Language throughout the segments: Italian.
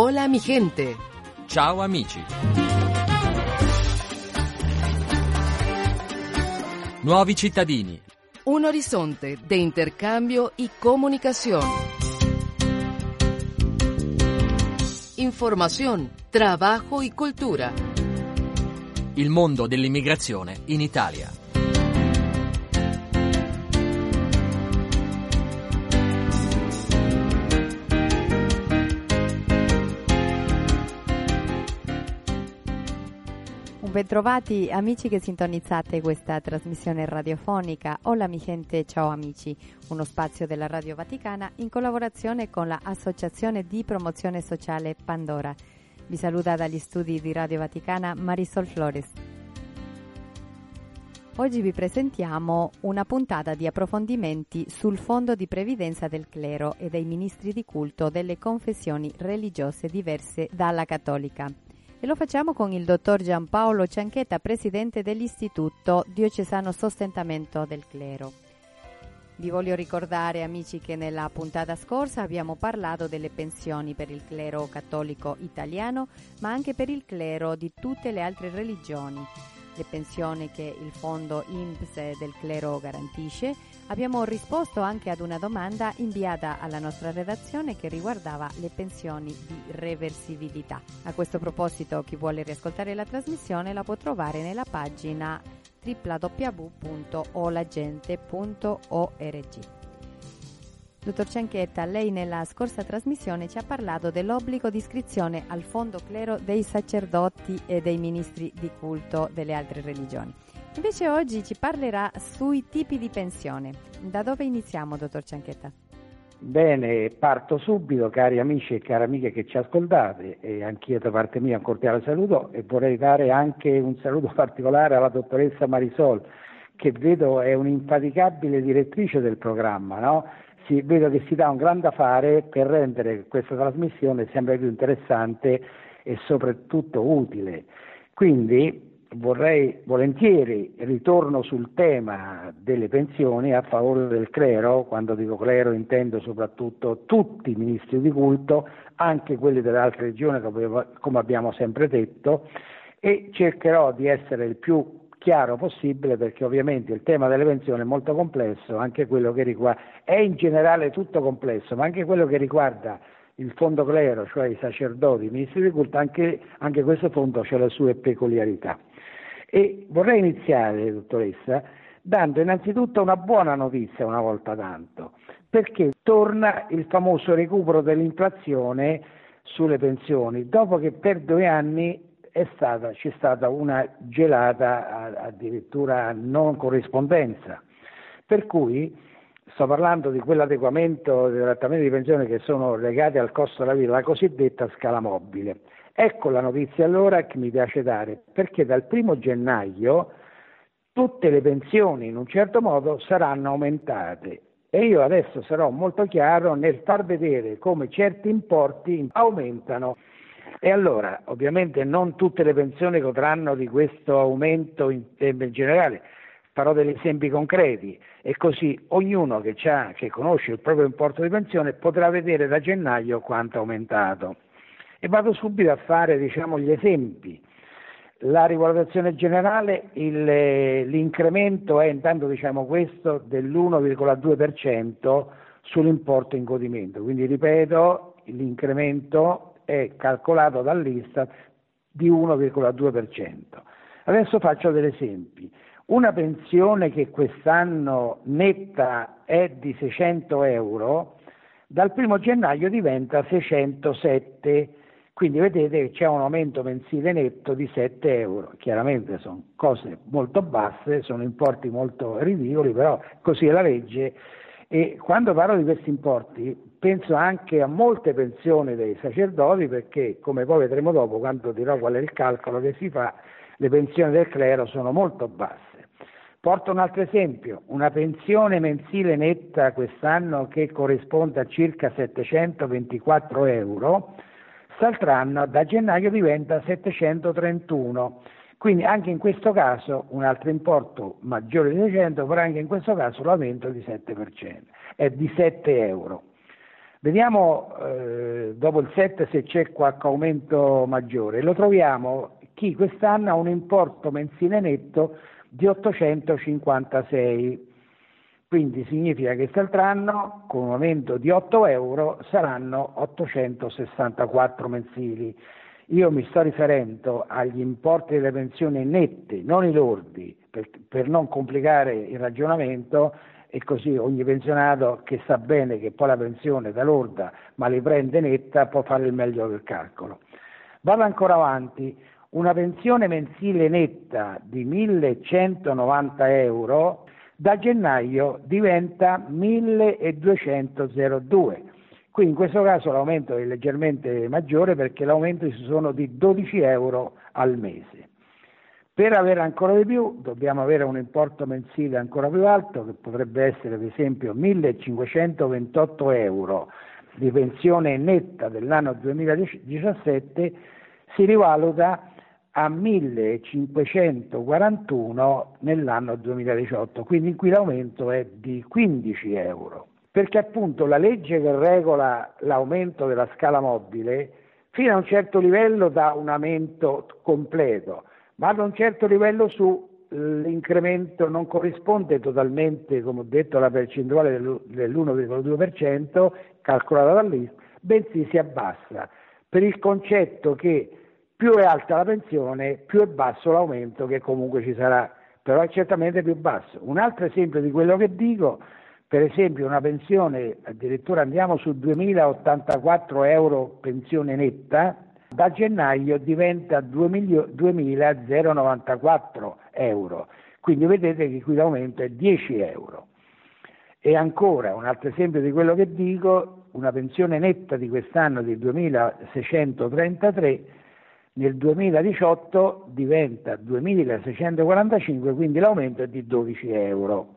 Hola mi gente. Ciao amici. Nuovi cittadini. Un horizonte de intercambio y comunicación. Información, trabajo y cultura. Il mondo dell'immigrazione in Italia. Bentrovati amici che sintonizzate questa trasmissione radiofonica. Hola mi gente, ciao amici, uno spazio della Radio Vaticana in collaborazione con l'Associazione di Promozione Sociale Pandora. Vi saluta dagli studi di Radio Vaticana Marisol Flores. Oggi vi presentiamo una puntata di approfondimenti sul fondo di previdenza del clero e dei ministri di culto delle confessioni religiose diverse dalla cattolica. E lo facciamo con il dottor Giampaolo Cianchetta, presidente dell'Istituto Diocesano Sostentamento del Clero. Vi voglio ricordare, amici, che nella puntata scorsa abbiamo parlato delle pensioni per il clero cattolico italiano, ma anche per il clero di tutte le altre religioni. Le pensioni che il fondo INPS del clero garantisce. Abbiamo risposto anche ad una domanda inviata alla nostra redazione che riguardava le pensioni di reversibilità. A questo proposito, chi vuole riascoltare la trasmissione la può trovare nella pagina www.olagente.org. Dottor Cianchetta, lei nella scorsa trasmissione ci ha parlato dell'obbligo di iscrizione al fondo clero dei sacerdoti e dei ministri di culto delle altre religioni. Invece oggi ci parlerà sui tipi di pensione. Da dove iniziamo, dottor Cianchetta? Bene, parto subito, cari amici e cari amiche che ci ascoltate, e anch'io da parte mia un cordiale saluto e vorrei dare anche un saluto particolare alla dottoressa Marisol, che vedo è un'infaticabile direttrice del programma, no? si, vedo che si dà un grande affare per rendere questa trasmissione sempre più interessante e soprattutto utile. Quindi vorrei volentieri ritorno sul tema delle pensioni a favore del clero, quando dico clero intendo soprattutto tutti i ministri di culto, anche quelli delle altre regioni come abbiamo sempre detto e cercherò di essere il più chiaro possibile perché ovviamente il tema delle pensioni è molto complesso, anche quello che riguarda, è in generale tutto complesso, ma anche quello che riguarda il fondo clero, cioè i sacerdoti, i ministri di culto, anche, anche questo fondo ha le sue peculiarità. E vorrei iniziare, dottoressa, dando innanzitutto una buona notizia una volta tanto, perché torna il famoso recupero dell'inflazione sulle pensioni, dopo che per due anni stata, c'è stata una gelata addirittura non corrispondenza. Per cui sto parlando di quell'adeguamento dei trattamenti di pensione che sono legati al costo della vita, la cosiddetta scala mobile. Ecco la notizia allora che mi piace dare, perché dal primo gennaio tutte le pensioni in un certo modo saranno aumentate e io adesso sarò molto chiaro nel far vedere come certi importi aumentano. E allora, ovviamente non tutte le pensioni godranno di questo aumento in termini generali, farò degli esempi concreti e così ognuno che, che conosce il proprio importo di pensione potrà vedere da gennaio quanto è aumentato. E vado subito a fare diciamo, gli esempi. La rivalutazione generale, il, l'incremento è intanto diciamo questo dell'1,2% sull'importo in godimento, quindi ripeto l'incremento è calcolato dall'Istat di 1,2%. Adesso faccio degli esempi. Una pensione che quest'anno netta è di 600 euro, dal 1 gennaio diventa 607 quindi vedete che c'è un aumento mensile netto di 7 euro. Chiaramente sono cose molto basse, sono importi molto ridicoli, però così è la legge. E quando parlo di questi importi penso anche a molte pensioni dei sacerdoti perché, come poi vedremo dopo, quando dirò qual è il calcolo che si fa, le pensioni del clero sono molto basse. Porto un altro esempio, una pensione mensile netta quest'anno che corrisponde a circa 724 euro, quest'altro anno da gennaio diventa 731. Quindi anche in questo caso un altro importo maggiore di 600, però anche in questo caso l'aumento di 7%, è di 7 euro. Vediamo eh, dopo il 7 se c'è qualche aumento maggiore. Lo troviamo chi quest'anno ha un importo mensile netto di 856 quindi significa che quest'altro con un aumento di 8 euro saranno 864 mensili. Io mi sto riferendo agli importi delle pensioni nette, non i lordi, per, per non complicare il ragionamento e così ogni pensionato che sa bene che poi la pensione da lorda ma li prende netta può fare il meglio del calcolo. Vado ancora avanti, una pensione mensile netta di 1190 euro da gennaio diventa 1202. Qui in questo caso l'aumento è leggermente maggiore perché l'aumento sono di 12 euro al mese. Per avere ancora di più dobbiamo avere un importo mensile ancora più alto che potrebbe essere ad esempio 1528 euro di pensione netta dell'anno 2017 si rivaluta a 1541 nell'anno 2018, quindi qui l'aumento è di 15 euro, perché appunto la legge che regola l'aumento della scala mobile fino a un certo livello dà un aumento completo, ma ad un certo livello su l'incremento non corrisponde totalmente, come ho detto, alla percentuale dell'1,2% calcolata dall'ISP, bensì si abbassa. Per il concetto che più è alta la pensione, più è basso l'aumento che comunque ci sarà, però è certamente più basso. Un altro esempio di quello che dico, per esempio una pensione, addirittura andiamo su 2.084 euro pensione netta, da gennaio diventa 2.094 euro, quindi vedete che qui l'aumento è 10 euro. E ancora un altro esempio di quello che dico, una pensione netta di quest'anno di 2.633 nel 2018 diventa 2.645, quindi l'aumento è di 12 euro.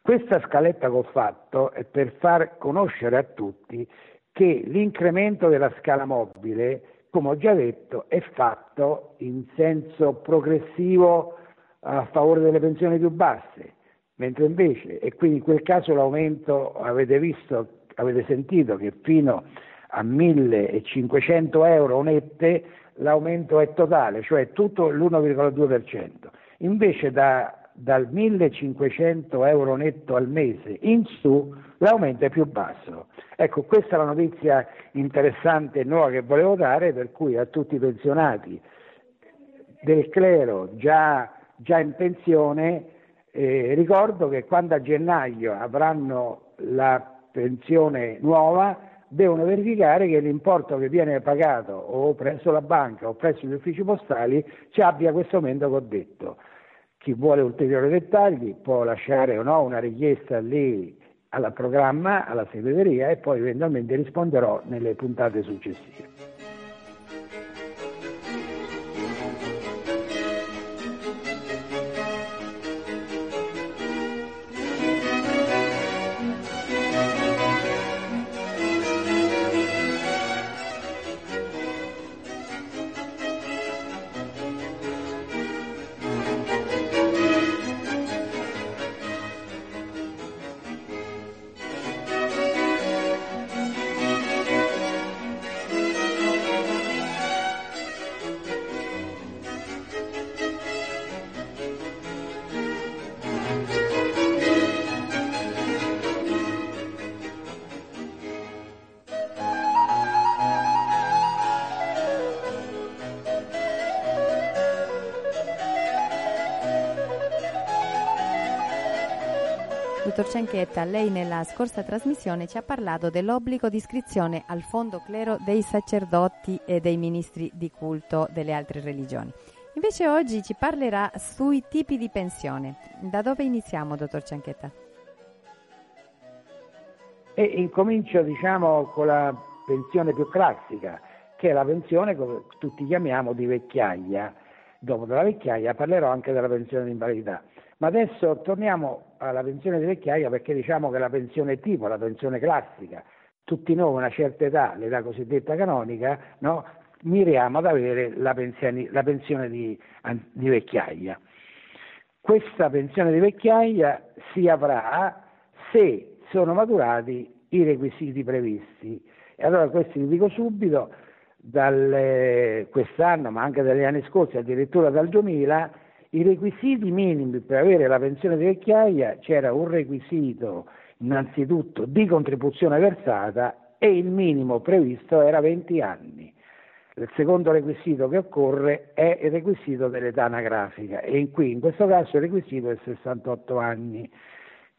Questa scaletta che ho fatto è per far conoscere a tutti che l'incremento della scala mobile, come ho già detto, è fatto in senso progressivo a favore delle pensioni più basse, mentre invece, e quindi in quel caso l'aumento avete visto, avete sentito che fino a 1.500 euro nette l'aumento è totale, cioè tutto l'1,2%. Invece da, dal 1.500 euro netto al mese in su l'aumento è più basso. Ecco, questa è la notizia interessante e nuova che volevo dare, per cui a tutti i pensionati del clero già, già in pensione eh, ricordo che quando a gennaio avranno la pensione nuova devono verificare che l'importo che viene pagato o presso la banca o presso gli uffici postali ci abbia questo aumento che ho detto. Chi vuole ulteriori dettagli può lasciare o no una richiesta lì al programma, alla segreteria e poi eventualmente risponderò nelle puntate successive. Dottor Cianchetta, lei nella scorsa trasmissione ci ha parlato dell'obbligo di iscrizione al fondo clero dei sacerdoti e dei ministri di culto delle altre religioni. Invece oggi ci parlerà sui tipi di pensione. Da dove iniziamo, dottor Cianchetta? E incomincio diciamo, con la pensione più classica, che è la pensione che tutti chiamiamo di vecchiaia. Dopo della vecchiaia parlerò anche della pensione di invalidità. Ma adesso torniamo alla pensione di vecchiaia perché diciamo che la pensione tipo, la pensione classica, tutti noi a una certa età, l'età cosiddetta canonica, no, miriamo ad avere la, pensione, la pensione di, di vecchiaia. Questa pensione di vecchiaia si avrà se sono maturati i requisiti previsti E allora questi vi dico subito, dal, quest'anno, ma anche dagli anni scorsi, addirittura dal 2000, i requisiti minimi per avere la pensione di vecchiaia c'era un requisito innanzitutto di contribuzione versata e il minimo previsto era 20 anni. Il secondo requisito che occorre è il requisito dell'età anagrafica e qui in questo caso il requisito è 68 anni.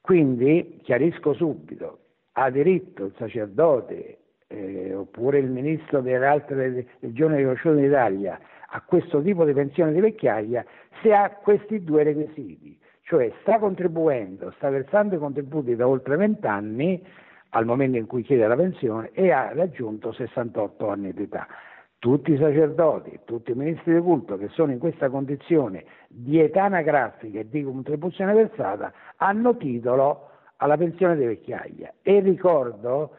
Quindi chiarisco subito, ha diritto il sacerdote eh, oppure il ministro delle altre regioni riconosciute in Italia a questo tipo di pensione di vecchiaia se ha questi due requisiti, cioè sta contribuendo, sta versando i contributi da oltre 20 anni al momento in cui chiede la pensione e ha raggiunto 68 anni di età. Tutti i sacerdoti, tutti i ministri di culto che sono in questa condizione di età anagrafica e di contribuzione versata hanno titolo alla pensione di vecchiaia. E ricordo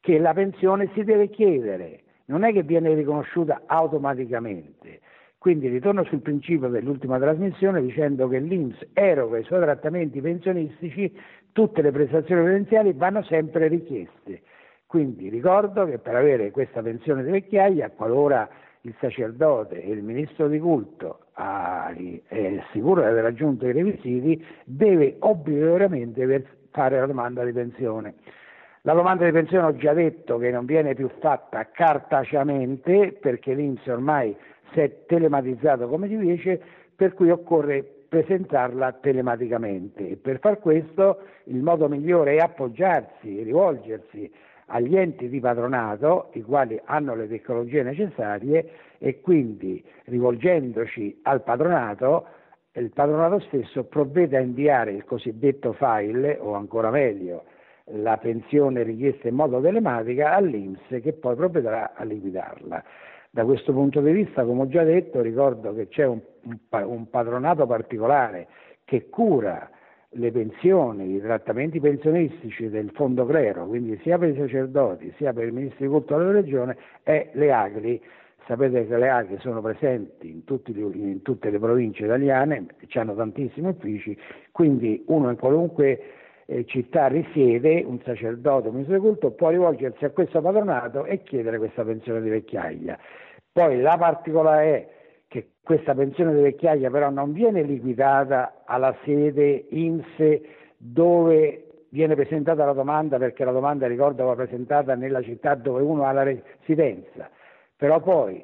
che la pensione si deve chiedere, non è che viene riconosciuta automaticamente. Quindi ritorno sul principio dell'ultima trasmissione dicendo che l'Inps eroga i suoi trattamenti pensionistici, tutte le prestazioni previdenziali vanno sempre richieste quindi ricordo che per avere questa pensione di vecchiaia, qualora il sacerdote e il ministro di culto è sicuro di aver raggiunto i requisiti, deve obbligatoriamente fare la domanda di pensione. La domanda di pensione ho già detto che non viene più fatta cartaceamente perché l'Inps ormai si è telematizzato come si dice, per cui occorre presentarla telematicamente. E per far questo il modo migliore è appoggiarsi, rivolgersi agli enti di patronato, i quali hanno le tecnologie necessarie e quindi rivolgendoci al patronato, il patronato stesso provvede a inviare il cosiddetto file o ancora meglio la pensione richiesta in modo telematica all'Inps che poi provvederà a liquidarla. Da questo punto di vista, come ho già detto, ricordo che c'è un, un, patronato particolare che cura le pensioni, i trattamenti pensionistici del fondo clero, quindi sia per i sacerdoti sia per i ministri di culto della regione, è le AGLI. Sapete che le AGLI sono presenti in, tutti, in tutte le province italiane, hanno tantissimi uffici, quindi uno in qualunque eh, città risiede, un sacerdote, un ministro di culto, può rivolgersi a questo patronato e chiedere questa pensione di vecchiaia. Poi la particolare è che questa pensione di vecchiaia però non viene liquidata alla sede INSE dove viene presentata la domanda perché la domanda ricordo va presentata nella città dove uno ha la residenza, però poi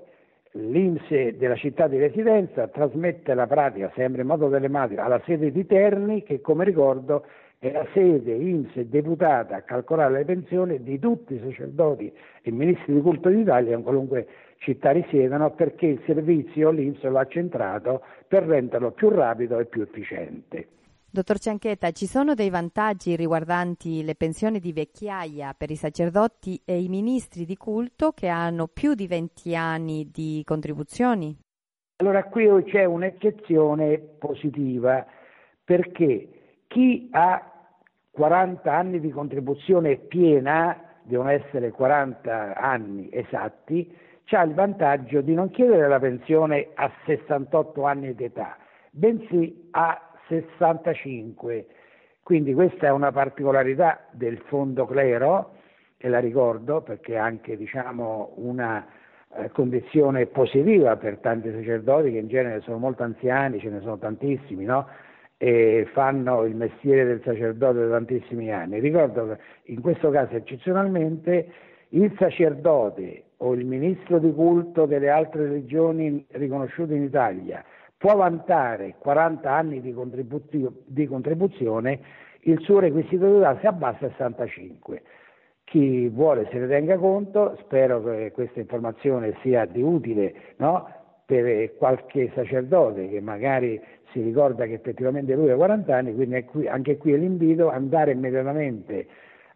l'INSE della città di residenza trasmette la pratica sempre in modo telematico alla sede di Terni che come ricordo è la sede INSE deputata a calcolare le pensioni di tutti i sacerdoti e ministri di culto d'Italia in qualunque città risiedono perché il servizio l'Inps lo ha centrato per renderlo più rapido e più efficiente. Dottor Cianchetta, ci sono dei vantaggi riguardanti le pensioni di vecchiaia per i sacerdoti e i ministri di culto che hanno più di 20 anni di contribuzioni? Allora qui c'è un'eccezione positiva perché chi ha 40 anni di contribuzione piena, devono essere 40 anni esatti, ha il vantaggio di non chiedere la pensione a 68 anni di età, bensì a 65. Quindi questa è una particolarità del fondo clero, e la ricordo perché è anche diciamo, una eh, condizione positiva per tanti sacerdoti che in genere sono molto anziani, ce ne sono tantissimi, no? E fanno il mestiere del sacerdote da tantissimi anni. Ricordo che in questo caso eccezionalmente il sacerdote o il ministro di culto delle altre religioni riconosciute in Italia può vantare 40 anni di, di contribuzione, il suo requisito età si abbassa a 65. Chi vuole se ne tenga conto, spero che questa informazione sia di utile no? per qualche sacerdote che magari si ricorda che effettivamente lui ha 40 anni, quindi qui, anche qui è l'invito andare immediatamente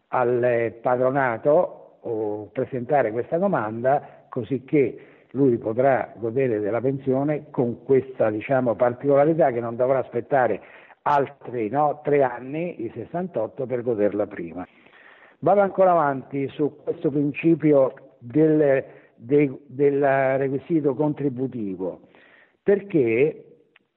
al patronato o presentare questa domanda così che lui potrà godere della pensione con questa diciamo, particolarità che non dovrà aspettare altri no, tre anni, i 68, per goderla prima. Vado ancora avanti su questo principio del, del, del requisito contributivo, perché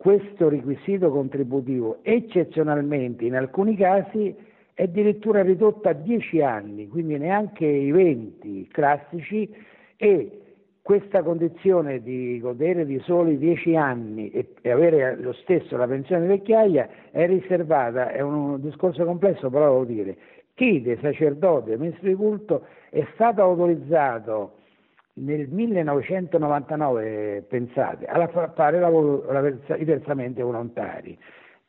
questo requisito contributivo eccezionalmente in alcuni casi è addirittura ridotta a 10 anni, quindi neanche i 20 classici e questa condizione di godere di soli 10 anni e, e, avere lo stesso la pensione di vecchiaia è riservata, è un discorso complesso, però devo dire, chi dei sacerdoti e ministri di culto è stato autorizzato nel 1999, pensate, a fare i versamenti volontari,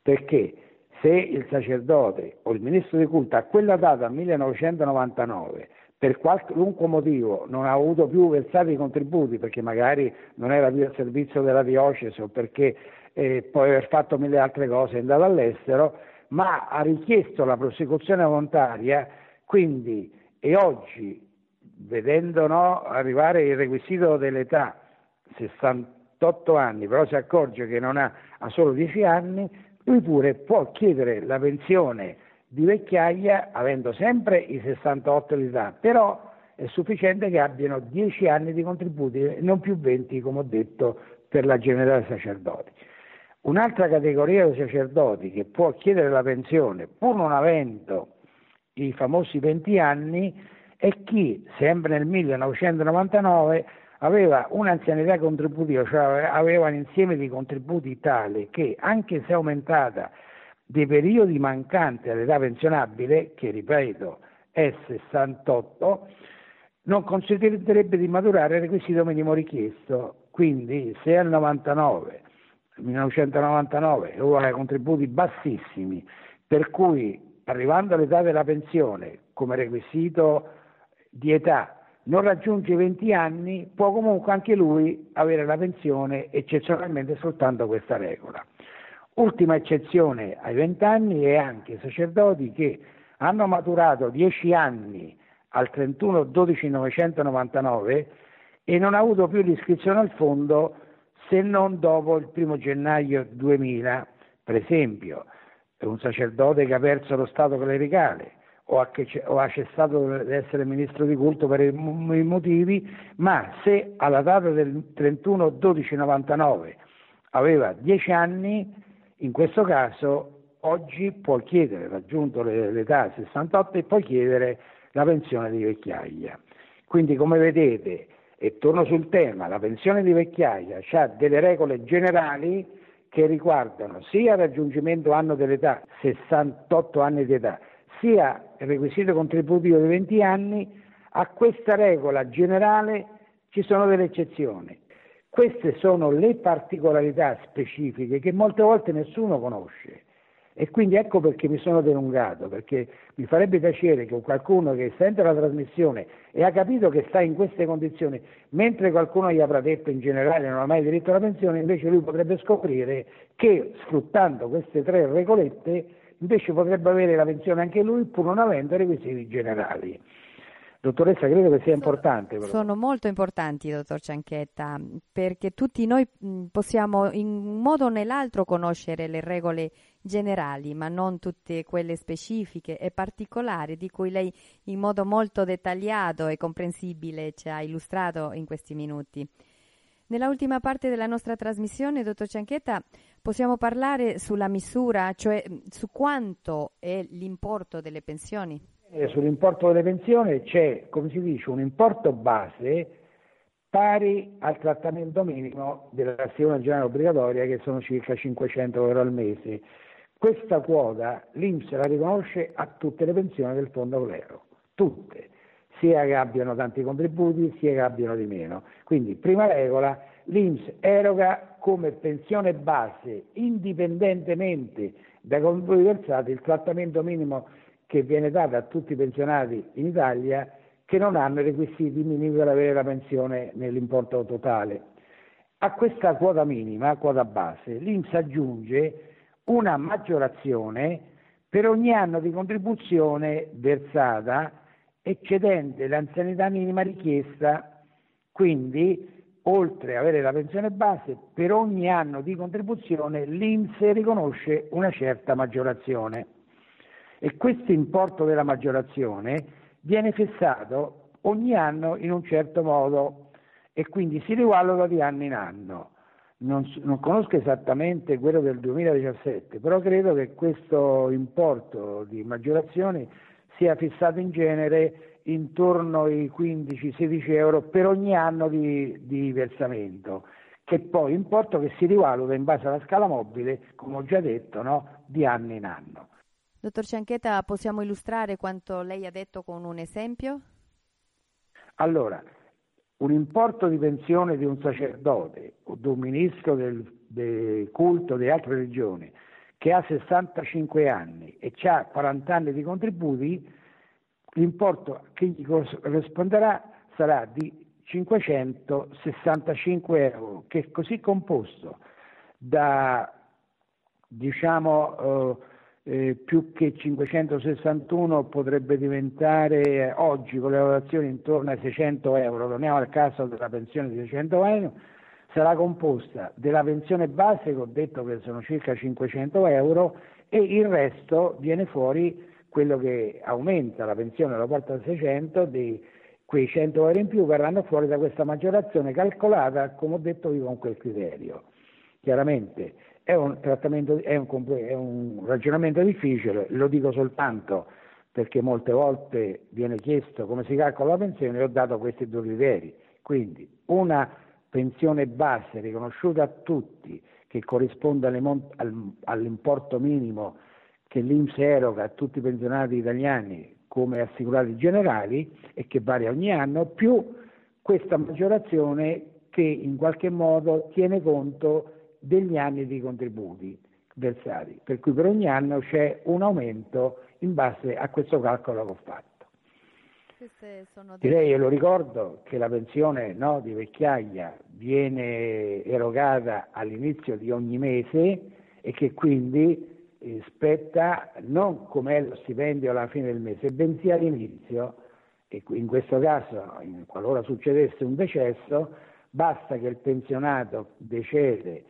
perché se il sacerdote o il ministro di culto a quella data, 1999, per qualunque motivo non ha avuto più versati i contributi, perché magari non era più al servizio della diocesi o perché eh, può aver fatto mille altre cose, è andato all'estero, ma ha richiesto la prosecuzione volontaria, quindi e oggi vedendo no, arrivare il requisito dell'età 68 anni, però si accorge che non ha, ha solo 10 anni, lui pure può chiedere la pensione di vecchiaia avendo sempre i 68 di età, però è sufficiente che abbiano 10 anni di contributi non più 20, come ho detto, per la generale sacerdoti. Un'altra categoria di sacerdoti che può chiedere la pensione pur non avendo i famosi 20 anni è chi, sempre nel 1999, aveva un'anzianità contributiva, cioè aveva un insieme di contributi tale che, anche se aumentata dei periodi mancanti all'età pensionabile, che ripeto è 68, non consentirebbe di maturare il requisito minimo richiesto. Quindi se al 99, 1999 aveva contributi bassissimi, per cui arrivando all'età della pensione come requisito di età non raggiunge i 20 anni, può comunque anche lui avere la pensione eccezionalmente soltanto questa regola. Ultima eccezione ai 20 anni è anche i sacerdoti che hanno maturato 10 anni al 31 12 1999 e non ha avuto più l'iscrizione al fondo se non dopo il 1 gennaio 2000, per esempio un sacerdote che ha perso lo stato clericale o ha, o ha cessato di essere ministro di culto per i motivi, ma se alla data del 31 12 99 aveva 10 anni, in questo caso oggi può chiedere, raggiunto l'età 68, e può chiedere la pensione di vecchiaia. Quindi come vedete, e torno sul tema, la pensione di vecchiaia ha delle regole generali che riguardano sia il raggiungimento anno dell'età, 68 anni di età, sia il requisito contributivo di 20 anni, a questa regola generale ci sono delle eccezioni. Queste sono le particolarità specifiche che molte volte nessuno conosce e quindi ecco perché mi sono delungato, perché mi farebbe piacere che qualcuno che sente la trasmissione e ha capito che sta in queste condizioni, mentre qualcuno gli avrà detto in generale non ha mai diritto alla pensione, invece lui potrebbe scoprire che sfruttando queste tre regolette invece potrebbe avere la pensione anche lui pur non avendo requisiti generali. Dottoressa, credo che sia importante. Però. Sono molto importanti, dottor Cianchetta, perché tutti noi possiamo in un modo o nell'altro conoscere le regole generali, ma non tutte quelle specifiche e particolari di cui lei in modo molto dettagliato e comprensibile ci ha illustrato in questi minuti. Nella ultima parte della nostra trasmissione, dottor Cianchetta, possiamo parlare sulla misura, cioè su quanto è l'importo delle pensioni? Eh, sull'importo delle pensioni c'è, come si dice, un importo base pari al trattamento minimo della azione generale obbligatoria che sono circa 500 euro al mese. Questa quota l'Inps la riconosce a tutte le pensioni del fondo Clero, tutte, sia che abbiano tanti contributi sia che abbiano di meno. Quindi, prima regola, l'Inps eroga come pensione base, indipendentemente dai contributi versati, il trattamento minimo che viene data a tutti i pensionati in Italia che non hanno i requisiti minimi per avere la pensione nell'importo totale. A questa quota minima, quota base, l'Inps aggiunge una maggiorazione per ogni anno di contribuzione versata eccedente l'anzianità minima richiesta, quindi oltre ad avere la pensione base, per ogni anno di contribuzione l'Inps riconosce una certa maggiorazione e questo importo della maggiorazione viene fissato ogni anno in un certo modo e quindi si rivaluta di anno in anno. non, non, conosco esattamente quello del 2017, però credo che questo importo di maggiorazioni sia fissato in genere intorno ai 15-16 euro per ogni anno di, di versamento, che poi importo che si rivaluta in base alla scala mobile, come ho già detto, no? di anno in anno. Dottor Cianchetta, possiamo illustrare quanto lei ha detto con un esempio? Allora, un importo di pensione di un sacerdote o di un ministro del, del culto di altre religioni che ha 65 anni e ha 40 anni di contributi, l'importo che gli corrisponderà sarà di 565 euro, che è così composto da diciamo eh, eh, più che 561 potrebbe diventare eh, oggi con le valutazioni intorno ai 600 euro, torniamo al caso della pensione di 600 euro, sarà composta della pensione base che ho detto che sono circa 500 euro e il resto viene fuori quello che aumenta la pensione la porta a 600 di quei 100 euro in più verranno fuori da questa maggiorazione calcolata, come ho detto io, con quel criterio. Chiaramente è un, è un, è un ragionamento difficile, lo dico soltanto perché molte volte viene chiesto come si calcola la pensione e ho dato questi due criteri. Quindi una pensione base riconosciuta a tutti che corrisponde all'importo minimo che l'Inps eroga a tutti i pensionati italiani come assicurati generali e che varia ogni anno, più questa maggiorazione che in qualche modo tiene conto degli anni di contributi versati, per cui per ogni anno c'è un aumento in base a questo calcolo che ho fatto. Direi, e lo ricordo, che la pensione no, di vecchiaia viene erogata all'inizio di ogni mese e che quindi eh, spetta non come lo stipendio alla fine del mese, bensì all'inizio, e in questo caso, in, qualora succedesse un decesso, basta che il pensionato decede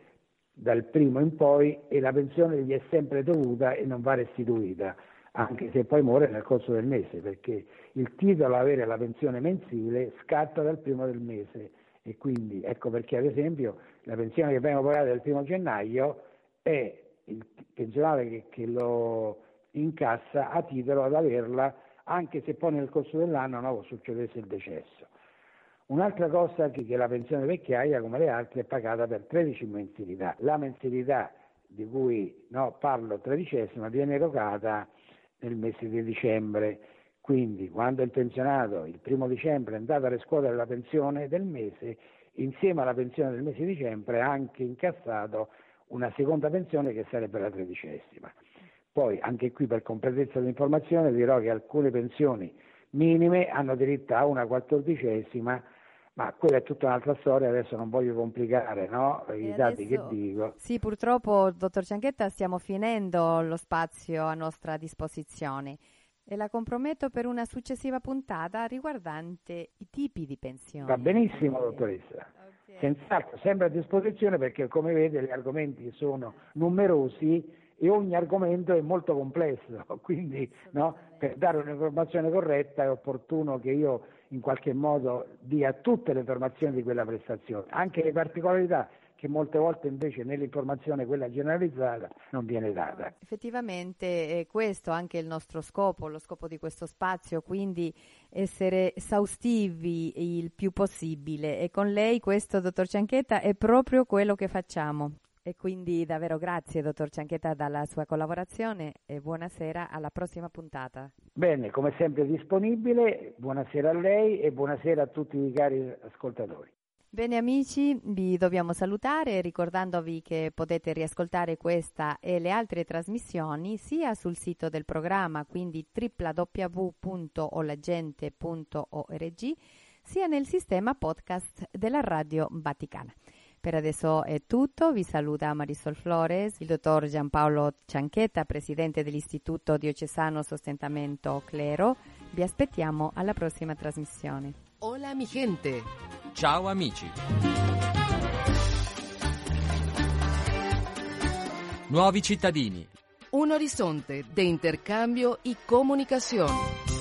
dal primo in poi e la pensione gli è sempre dovuta e non va restituita, anche se poi muore nel corso del mese, perché il titolo avere la pensione mensile scatta dal primo del mese e quindi ecco perché ad esempio la pensione che vengono pagata il primo gennaio è il pensionato che, che lo incassa ha titolo ad averla anche se poi nel corso dell'anno no, succedesse il decesso. Un'altra cosa è che la pensione vecchiaia, come le altre, è pagata per 13 mensilità. La mensilità di cui no, parlo tredicesima viene erogata nel mese di dicembre, quindi quando il pensionato il primo dicembre è andato a riscuotere la pensione del mese, insieme alla pensione del mese di dicembre ha anche incassato una seconda pensione che sarebbe la tredicesima. Poi anche qui per completezza di informazione dirò che alcune pensioni minime hanno diritto a una quattordicesima, ma quella è tutta un'altra storia, adesso non voglio complicare no? i e dati adesso, che dico. Sì, purtroppo, dottor Cianchetta, stiamo finendo lo spazio a nostra disposizione e la comprometto per una successiva puntata riguardante i tipi di pensioni. Va benissimo, dottoressa senz'altro sempre a disposizione perché come vede gli argomenti sono numerosi e ogni argomento è molto complesso, quindi no, per dare un'informazione corretta è opportuno che io in qualche modo dia tutte le informazioni di quella prestazione, anche le particolarità che molte volte invece nell'informazione quella generalizzata non viene data. Effettivamente è questo anche il nostro scopo, lo scopo di questo spazio, quindi essere esaustivi il più possibile e con lei questo, dottor Cianchetta, è proprio quello che facciamo. E quindi davvero grazie, dottor Cianchetta, dalla sua collaborazione e buonasera alla prossima puntata. Bene, come sempre disponibile, buonasera a lei e buonasera a tutti i cari ascoltatori. Bene amici, vi dobbiamo salutare ricordandovi che potete riascoltare questa e le altre trasmissioni sia sul sito del programma, quindi www.olagente.org, sia nel sistema podcast della Radio Vaticana. Per adesso è tutto, vi saluta Marisol Flores, il dottor Giampaolo Cianchetta, presidente dell'Istituto Diocesano Sostentamento Clero. Vi aspettiamo alla prossima trasmissione. Hola mi gente! Ciao amici! Nuovi cittadini. Un horizonte de intercambio y comunicación.